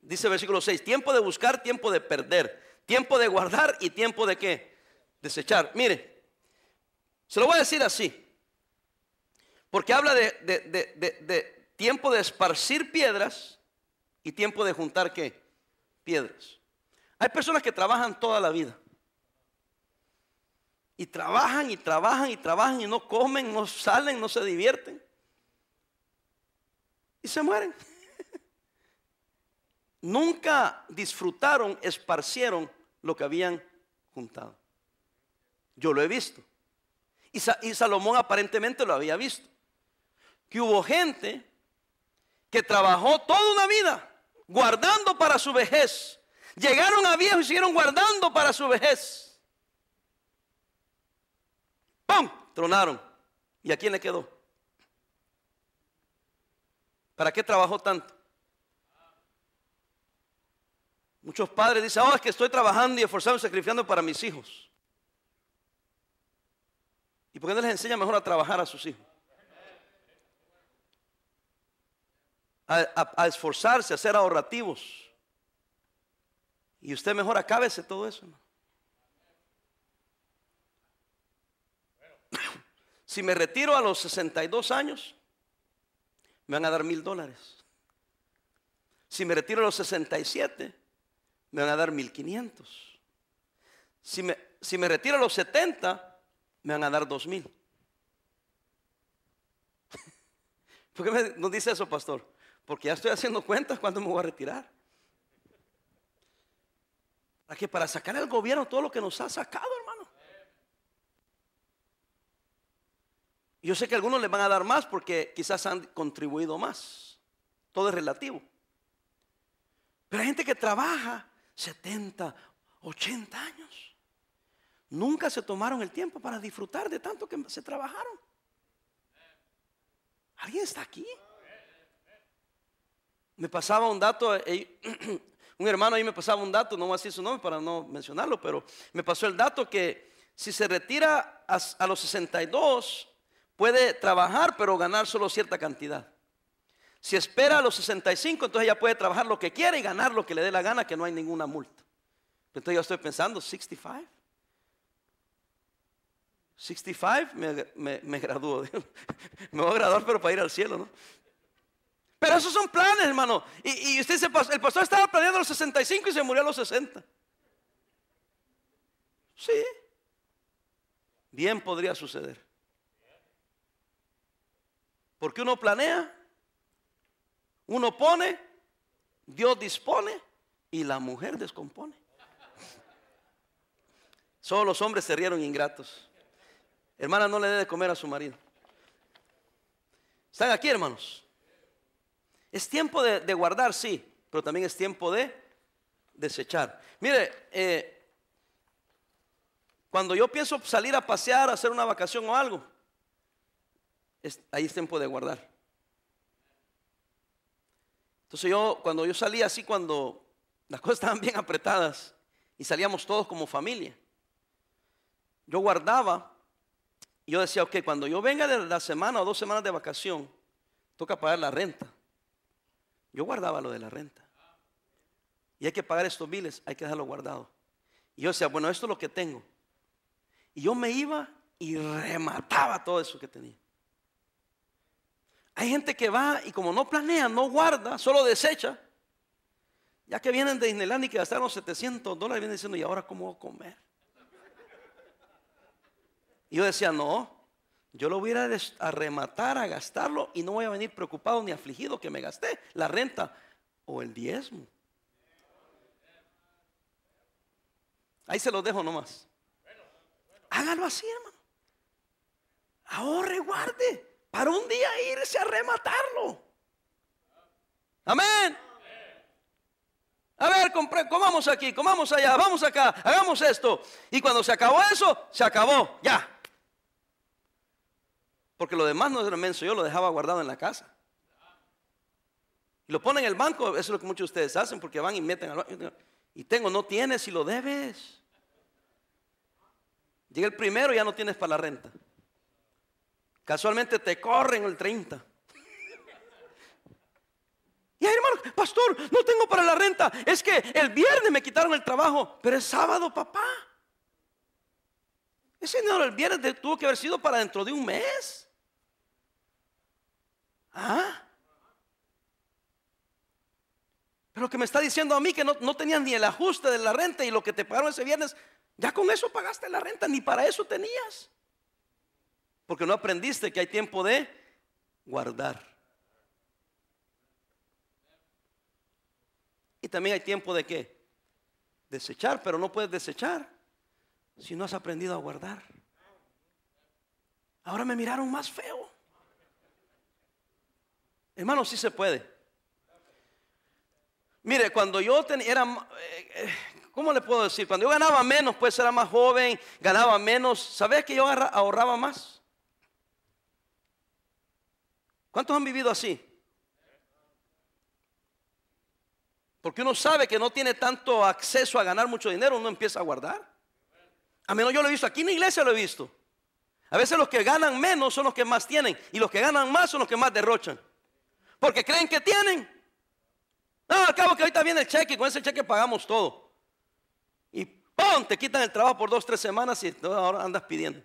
Dice el versículo 6, tiempo de buscar, tiempo de perder, tiempo de guardar y tiempo de qué? Desechar. Mire, se lo voy a decir así. Porque habla de, tiempo de esparcir piedras y tiempo de juntar qué? Piedras. Hay personas que trabajan toda la vida. Y trabajan y trabajan y trabajan y no comen, no salen, no se divierten. Y se mueren. <laughs> nunca disfrutaron, esparcieron lo que habían juntado. Yo lo he visto. Y, Salomón aparentemente lo había visto. Que hubo gente que trabajó toda una vida guardando para su vejez. Llegaron a viejo y siguieron guardando para su vejez. ¡Pum! Tronaron. ¿Y a quién le quedó? ¿Para qué trabajó tanto? Muchos padres dicen, oh, es que estoy trabajando y esforzando y sacrificando para mis hijos. ¿Y por qué no les enseña mejor a trabajar a sus hijos? A, esforzarse, a ser ahorrativos. Y usted mejor acábese todo eso. <laughs> Si me retiro a los 62 años, me van a dar mil dólares. Si me retiro a los 67, me van a dar 1500. Si me, si me retiro a los 70, me van a dar 2000. <laughs> ¿Por qué me, nos dice eso, pastor? Porque ya estoy haciendo cuentas cuando me voy a retirar. ¿Para qué? Para sacar al gobierno todo lo que nos ha sacado, hermano. Yo sé que algunos les van a dar más porque quizás han contribuido más. Todo es relativo. Pero hay gente que trabaja 70, 80 años. Nunca se tomaron el tiempo para disfrutar de tanto que se trabajaron. ¿Alguien está aquí? Me pasaba un dato, <clears throat> un hermano ahí me pasaba un dato, no voy a decir su nombre para no mencionarlo, pero me pasó el dato que si se retira a, los 62, puede trabajar pero ganar solo cierta cantidad. Si espera a los 65, entonces ya puede trabajar lo que quiera y ganar lo que le dé la gana, que no hay ninguna multa. Entonces yo estoy pensando, 65. 65 me, me, me <laughs> me voy a graduar, pero para ir al cielo, ¿no? Pero esos son planes, hermano. Y, usted dice, el pastor estaba planeando a los 65 y se murió a los 60. Sí. Bien podría suceder. Porque uno planea uno pone, Dios dispone y la mujer descompone. Solo los hombres se rieron ingratos. Hermana, no le dé de comer a su marido. ¿Están aquí, hermanos? Es tiempo de, guardar, sí, pero también es tiempo de desechar. Mire, eh, cuando yo pienso salir a pasear, hacer una vacación o algo, ahí es tiempo de guardar. Entonces yo, cuando yo salía así, cuando las <laughs> cosas estaban bien apretadas y salíamos todos como familia, yo guardaba y yo decía, ok, cuando yo venga de la semana o dos semanas de vacación, toca pagar la renta. Yo guardaba lo de la renta. Y hay que pagar estos biles, hay que dejarlo guardado. Y yo decía, bueno, esto es lo que tengo. Y yo me iba y remataba todo eso que tenía. Hay gente que va y como no planea, no guarda, solo desecha. Ya que vienen de Disneyland y que gastaron 700 dólares, vienen diciendo, ¿y ahora cómo voy a comer? Y yo decía, no, yo lo voy a ir a rematar, a gastarlo y no voy a venir preocupado ni afligido que me gasté la renta o el diezmo. Ahí se lo dejo nomás. Hágalo así, hermano. Ahorre, guarde para un día irse a rematarlo. Amén. A ver, comamos aquí, comamos allá, vamos acá, hagamos esto. Y cuando se acabó eso, se acabó, ya. Porque lo demás no es menso, yo lo dejaba guardado en la casa. Y lo ponen en el banco, eso es lo que muchos de ustedes hacen, porque van y meten al banco. Y tengo, no tienes y lo debes. Llega el primero y ya no tienes para la renta. Casualmente te corren el 30. Y hermano, pastor, no tengo para la renta. Es que el viernes me quitaron el trabajo, pero es sábado, papá. Ese dinero el viernes tuvo que haber sido para dentro de un mes. ¿Ah? Pero que me está diciendo a mí que no, no tenías ni el ajuste de la renta y lo que te pagaron ese viernes, ya con eso pagaste la renta, ni para eso tenías. Porque no aprendiste que hay tiempo de guardar. Y también hay tiempo de qué? Desechar, pero no puedes desechar si no has aprendido a guardar. Ahora me miraron más feo. Hermano, sí se puede. Mire, cuando yo tenía, era, eh, eh, ¿cómo le puedo decir? Cuando yo ganaba menos, pues era más joven, ganaba menos. ¿Sabes que yo ahorraba más? ¿Cuántos han vivido así? Porque uno sabe que no tiene tanto acceso a ganar mucho dinero, uno empieza a guardar. A menos yo lo he visto, aquí en la iglesia lo he visto. A veces los que ganan menos son los que más tienen y los que ganan más son los que más derrochan. Porque creen que tienen. No, al cabo que ahorita viene el cheque y con ese cheque pagamos todo. Y ¡pum! Te quitan el trabajo por dos, tres semanas y ahora andas pidiendo.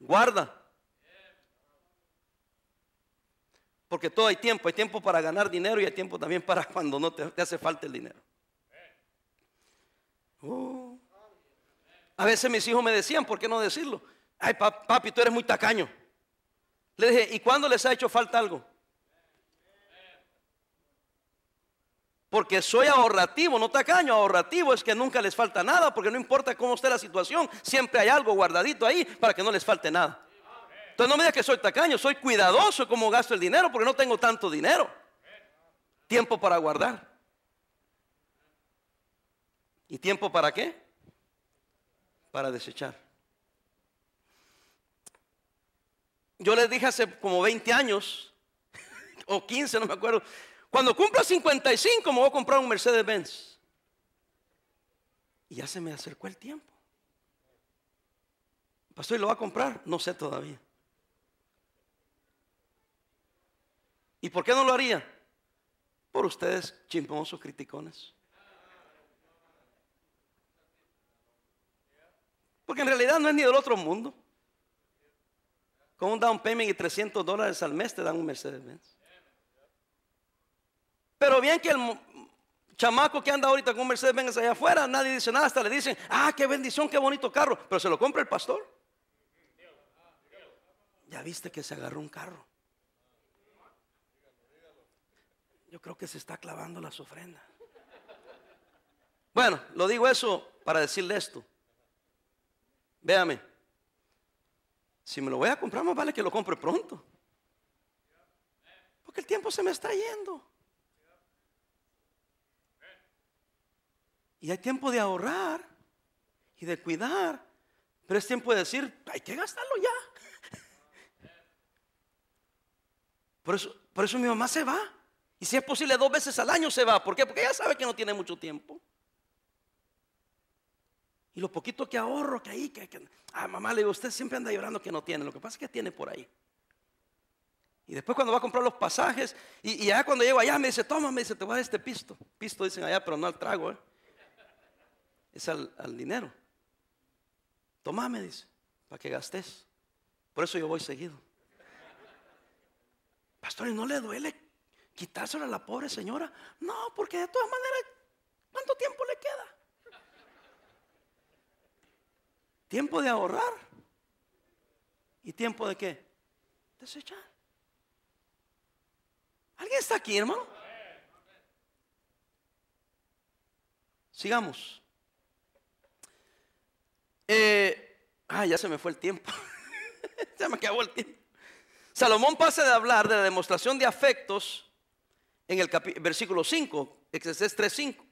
Guarda. Porque todo hay tiempo. Hay tiempo para ganar dinero y hay tiempo también para cuando no te, hace falta el dinero. Uh. A veces mis hijos me decían, ¿por qué no decirlo? Ay, papi, tú eres muy tacaño. Le dije, ¿y cuándo les ha hecho falta algo? Porque soy ahorrativo, no tacaño, ahorrativo es que nunca les falta nada, porque no importa cómo esté la situación, siempre hay algo guardadito ahí para que no les falte nada. Entonces no me digas que soy tacaño, soy cuidadoso como gasto el dinero porque no tengo tanto dinero. Tiempo para guardar. ¿Y tiempo para qué? Para desechar. Yo les dije hace como 20 años, <laughs> o 15, no me acuerdo, cuando cumpla 55 me voy a comprar un Mercedes Benz. Y ya se me acercó el tiempo. Pastor, ¿y lo va a comprar? No sé todavía. ¿Y por qué no lo haría? Por ustedes, chismosos, criticones. Porque en realidad no es ni del otro mundo. Con un down payment y 300 dólares al mes te dan un Mercedes-Benz. Pero bien que el chamaco que anda ahorita con un Mercedes-Benz allá afuera, nadie dice nada, hasta le dicen, ah, qué bendición, qué bonito carro. Pero se lo compra el pastor. Ya viste que se agarró un carro. Yo creo que se está clavando las ofrendas. Bueno, lo digo eso para decirle esto. Véame. Si me lo voy a comprar, más vale que lo compre pronto. Porque el tiempo se me está yendo. Y hay tiempo de ahorrar y de cuidar. Pero es tiempo de decir, hay que gastarlo ya. Por eso, por eso mi mamá se va. Y si es posible, dos veces al año se va. ¿Por qué? Porque ella sabe que no tiene mucho tiempo. Y lo poquito que ahorro, que ahí, que, que mamá le digo, usted siempre anda llorando que no tiene. Lo que pasa es que tiene por ahí. Y después cuando va a comprar los pasajes, y, ya cuando llego allá me dice, toma, me dice, te voy a dar este pisto. Pisto dicen allá, pero no al trago, ¿eh? es al, al dinero. Toma, me dice, para que gastes. Por eso yo voy seguido. Pastor, ¿y no le duele quitárselo a la pobre señora. No, porque de todas maneras, ¿cuánto tiempo le queda? Tiempo de ahorrar. ¿Y tiempo de qué? Desechar. ¿Alguien está aquí, hermano? Sigamos. Eh, ah, ya se me fue el tiempo. <laughs> ya me acabó el tiempo. Salomón pasa de hablar de la demostración de afectos en el versículo 5, Eclesiastés 3:5.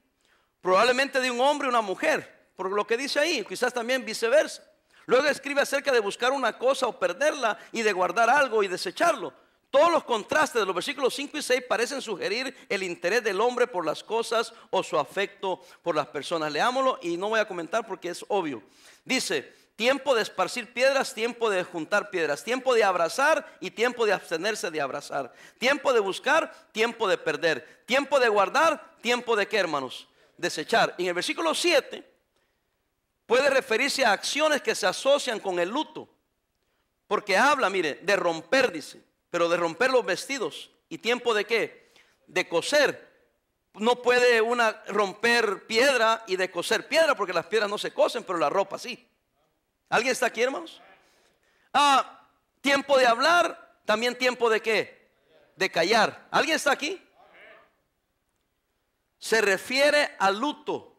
Probablemente de un hombre y una mujer, por lo que dice ahí, quizás también viceversa. Luego escribe acerca de buscar una cosa o perderla y de guardar algo y desecharlo. Todos los contrastes de los versículos 5 y 6 parecen sugerir el interés del hombre por las cosas o su afecto por las personas. Leámoslo y no voy a comentar porque es obvio. Dice, tiempo de esparcir piedras, tiempo de juntar piedras, tiempo de abrazar y tiempo de abstenerse de abrazar, tiempo de buscar, tiempo de perder, tiempo de guardar, tiempo de qué, hermanos? Desechar. En el versículo 7 puede referirse a acciones que se asocian con el luto, porque habla, mire, de romper, dice, pero de romper los vestidos. ¿Y tiempo de qué? De coser. No puede una romper piedra y de coser piedra, porque las piedras no se cosen, pero la ropa sí. ¿Alguien está aquí, hermanos? Ah, tiempo de hablar, también tiempo de qué? De callar. ¿Alguien está aquí? se refiere al luto.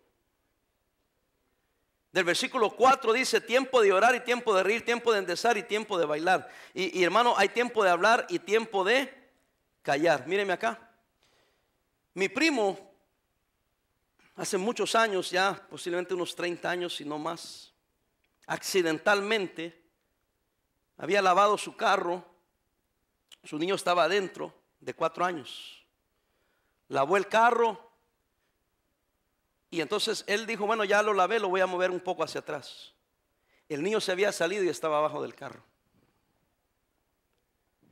Del versículo 4 dice tiempo de orar y tiempo de reír, tiempo de endezar y tiempo de bailar. Y, y hermano, hay tiempo de hablar y tiempo de callar. Míreme acá. Mi primo, hace muchos años ya, posiblemente unos 30 años y no más, accidentalmente había lavado su carro, su niño estaba adentro de cuatro años. Lavó el carro y entonces él dijo, bueno, ya lo lavé, lo voy a mover un poco hacia atrás. El niño se había salido y estaba abajo del carro.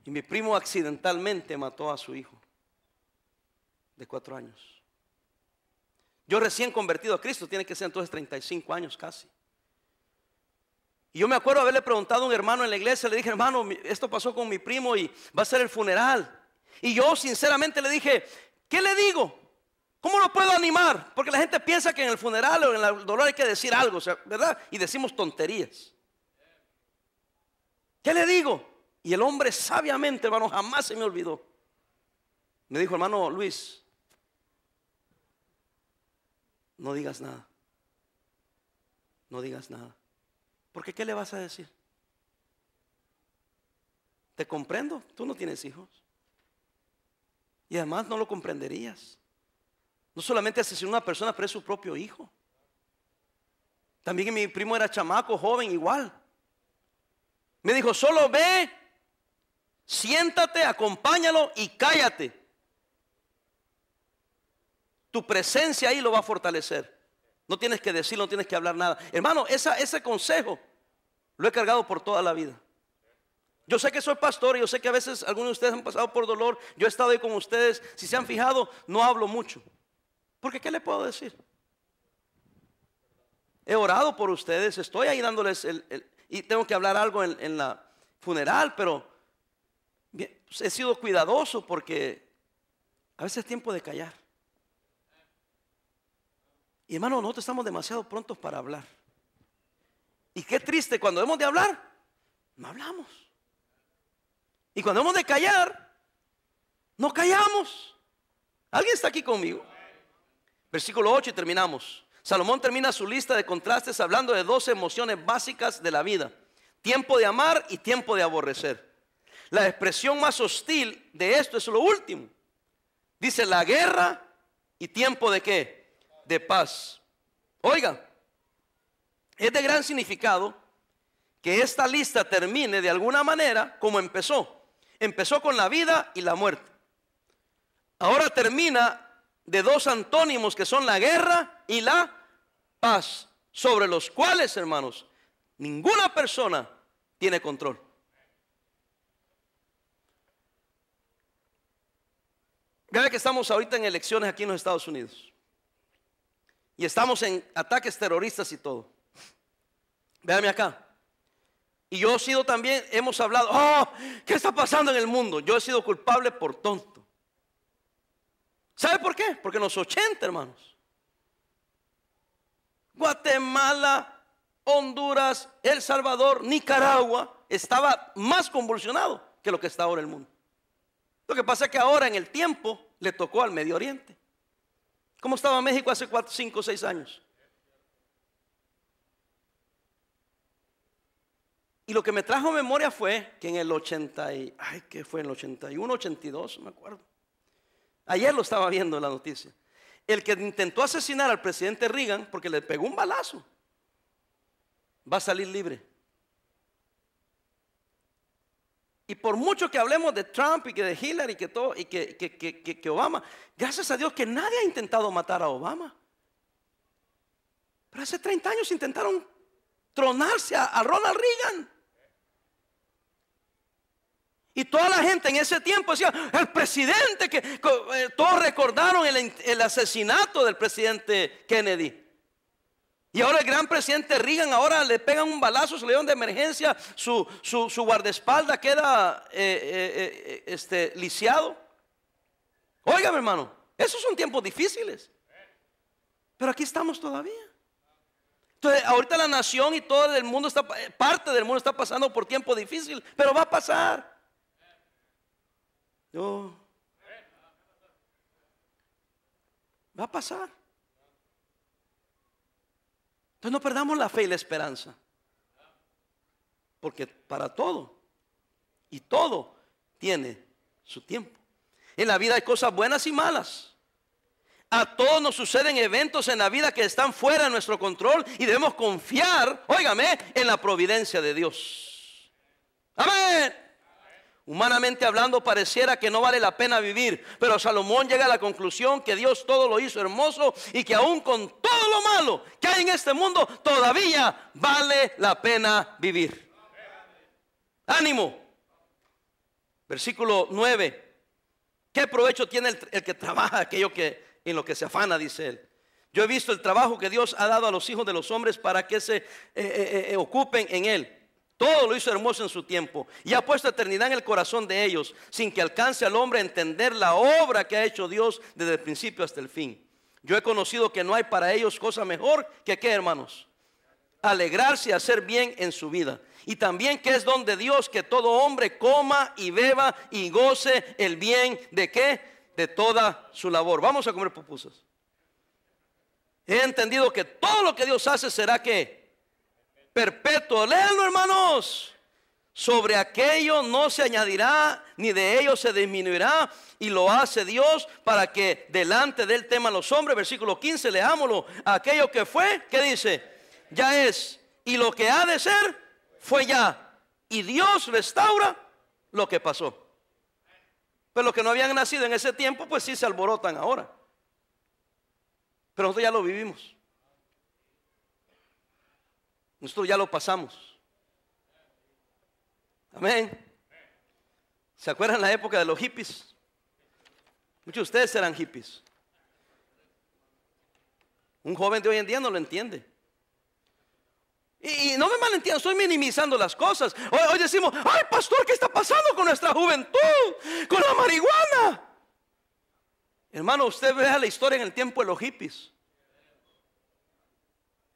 Y mi primo accidentalmente mató a su hijo de cuatro años. Yo recién convertido a Cristo, tiene que ser entonces 35 años casi. Y yo me acuerdo haberle preguntado a un hermano en la iglesia, le dije, hermano, esto pasó con mi primo y va a ser el funeral. Y yo sinceramente le dije, ¿qué le digo? ¿Cómo lo puedo animar? Porque la gente piensa que en el funeral o en el dolor hay que decir algo, ¿verdad? Y decimos tonterías. ¿Qué le digo? Y el hombre sabiamente, hermano, jamás se me olvidó. Me dijo, hermano Luis, no digas nada. No digas nada. Porque ¿qué le vas a decir? Te comprendo, tú no tienes hijos. Y además no lo comprenderías. No solamente asesinó a una persona, pero es su propio hijo. También mi primo era chamaco, joven, igual. Me dijo, solo ve, siéntate, acompáñalo y cállate. Tu presencia ahí lo va a fortalecer. No tienes que decir, no tienes que hablar nada. Hermano, ese consejo lo he cargado por toda la vida. Yo sé que soy pastor y yo sé que a veces algunos de ustedes han pasado por dolor. Yo he estado ahí con ustedes. Si se han fijado, no hablo mucho. Porque ¿qué le puedo decir? He orado por ustedes, estoy ahí dándoles el, y tengo que hablar algo en, la funeral, pero he sido cuidadoso porque a veces es tiempo de callar. Y hermano, nosotros estamos demasiado prontos para hablar. Y qué triste, cuando hemos de hablar, no hablamos. Y cuando hemos de callar, no callamos. ¿Alguien está aquí conmigo? Versículo 8 y terminamos. Salomón termina su lista de contrastes hablando de dos emociones básicas de la vida. Tiempo de amar y tiempo de aborrecer. La expresión más hostil de esto es lo último. Dice la guerra y tiempo de qué? de paz. Oiga, es de gran significado que esta lista termine de alguna manera como empezó. Empezó con la vida y la muerte. Ahora termina de dos antónimos que son la guerra y la paz, sobre los cuales, hermanos, ninguna persona tiene control. Vea que estamos ahorita en elecciones aquí en los Estados Unidos. Y estamos en ataques terroristas y todo. Véame acá. Y yo he sido también, hemos hablado, oh, ¿qué está pasando en el mundo? Yo he sido culpable por tonto. ¿Sabe por qué? Porque en los 80, hermanos, Guatemala, Honduras, El Salvador, Nicaragua, estaba más convulsionado que lo que está ahora el mundo. Lo que pasa es que ahora en el tiempo le tocó al Medio Oriente. ¿Cómo estaba México hace 4, 5, 6 años? Y lo que me trajo memoria fue que en el 80, y, ay, ¿qué fue? En el 81, 82, me acuerdo. Ayer lo estaba viendo en la noticia. El que intentó asesinar al presidente Reagan porque le pegó un balazo, va a salir libre. Y por mucho que hablemos de Trump y que de Hillary y que todo y que, que, Obama, gracias a Dios que nadie ha intentado matar a Obama. Pero hace 30 años intentaron tronarse a, Ronald Reagan. Y toda la gente en ese tiempo decía, el presidente, que eh, todos recordaron el, asesinato del presidente Kennedy. Y ahora el gran presidente Reagan, ahora le pegan un balazo, se le de emergencia, su, su, guardaespaldas queda eh, eh, este, lisiado. Óigame hermano, esos son tiempos difíciles. Pero aquí estamos todavía. Entonces, ahorita la nación y todo el mundo está, parte del mundo está pasando por tiempo difícil, pero va a pasar. Yo, Va a pasar. Entonces no perdamos la fe y la esperanza. Porque para todo y todo tiene su tiempo. En la vida hay cosas buenas y malas. A todos nos suceden eventos en la vida que están fuera de nuestro control y debemos confiar, óigame, en la providencia de Dios. Amén. Humanamente hablando, pareciera que no vale la pena vivir, pero Salomón llega a la conclusión que Dios todo lo hizo hermoso y que aún con todo lo malo que hay en este mundo, todavía vale la pena vivir. Ánimo. Versículo 9. ¿Qué provecho tiene el, que trabaja aquello que en lo que se afana, dice él? Yo he visto el trabajo que Dios ha dado a los hijos de los hombres para que se eh, eh, eh, ocupen en él. Todo lo hizo hermoso en su tiempo y ha puesto eternidad en el corazón de ellos, sin que alcance al hombre a entender la obra que ha hecho Dios desde el principio hasta el fin. Yo he conocido que no hay para ellos cosa mejor que qué, hermanos, alegrarse y hacer bien en su vida. Y también que es donde Dios que todo hombre coma y beba y goce el bien de qué? De toda su labor. Vamos a comer pupusas. He entendido que todo lo que Dios hace será que perpetuo. Léanlo, hermanos. Sobre aquello no se añadirá, ni de ello se disminuirá, y lo hace Dios para que delante del tema los hombres. Versículo 15, leámoslo. Aquello que fue, ¿qué dice? Ya es. Y lo que ha de ser, fue ya. Y Dios restaura lo que pasó. Pero los que no habían nacido en ese tiempo, pues sí se alborotan ahora. Pero nosotros ya lo vivimos. Nosotros ya lo pasamos. Amén. ¿Se acuerdan la época de los hippies? Muchos de ustedes eran hippies. Un joven de hoy en día no lo entiende. Y, no me malentiendan, estoy minimizando las cosas. Hoy, hoy, decimos, ay pastor, ¿qué está pasando con nuestra juventud? Con la marihuana. Hermano, usted vea la historia en el tiempo de los hippies.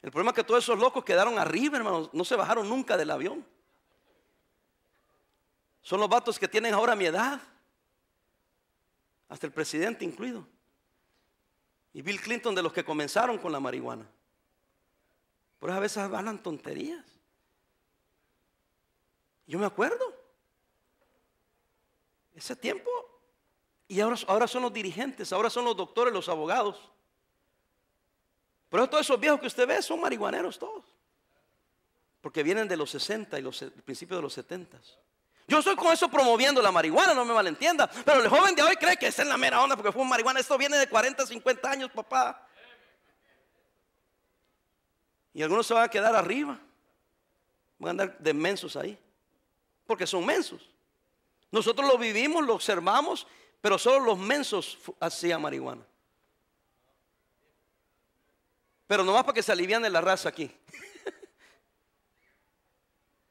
El problema es que todos esos locos quedaron arriba, hermanos. No se bajaron nunca del avión. Son los vatos que tienen ahora mi edad. Hasta el presidente incluido. Y Bill Clinton de los que comenzaron con la marihuana. Por eso a veces hablan tonterías. Yo me acuerdo. Ese tiempo. Y ahora, ahora son los dirigentes, ahora son los doctores, los abogados. Pero todos esos viejos que usted ve son marihuaneros todos. Porque vienen de los 60 y los principios de los 70. Yo estoy con eso promoviendo la marihuana, no me malentienda. Pero el joven de hoy cree que es en la mera onda porque fue marihuana. Esto viene de 40, 50 años, papá. Y algunos se van a quedar arriba. Van a andar de mensos ahí. Porque son mensos. Nosotros lo vivimos, lo observamos, pero solo los mensos hacían marihuana. Pero nomás para que se alivian de la raza aquí.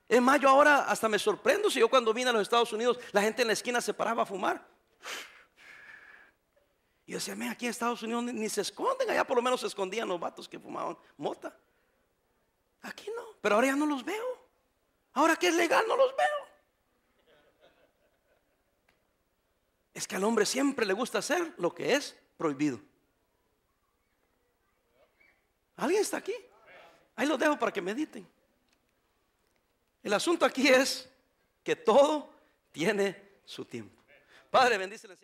Es más, yo ahora hasta me sorprendo si yo cuando vine a los Estados Unidos, la gente en la esquina se paraba a fumar. Y yo decía, aquí en Estados Unidos ni, se esconden, allá por lo menos se escondían los vatos que fumaban mota. Aquí no, pero ahora ya no los veo. Ahora que es legal no los veo. Es que al hombre siempre le gusta hacer lo que es prohibido. ¿Alguien está aquí? Ahí lo dejo para que mediten. El asunto aquí es que todo tiene su tiempo. Padre, bendice la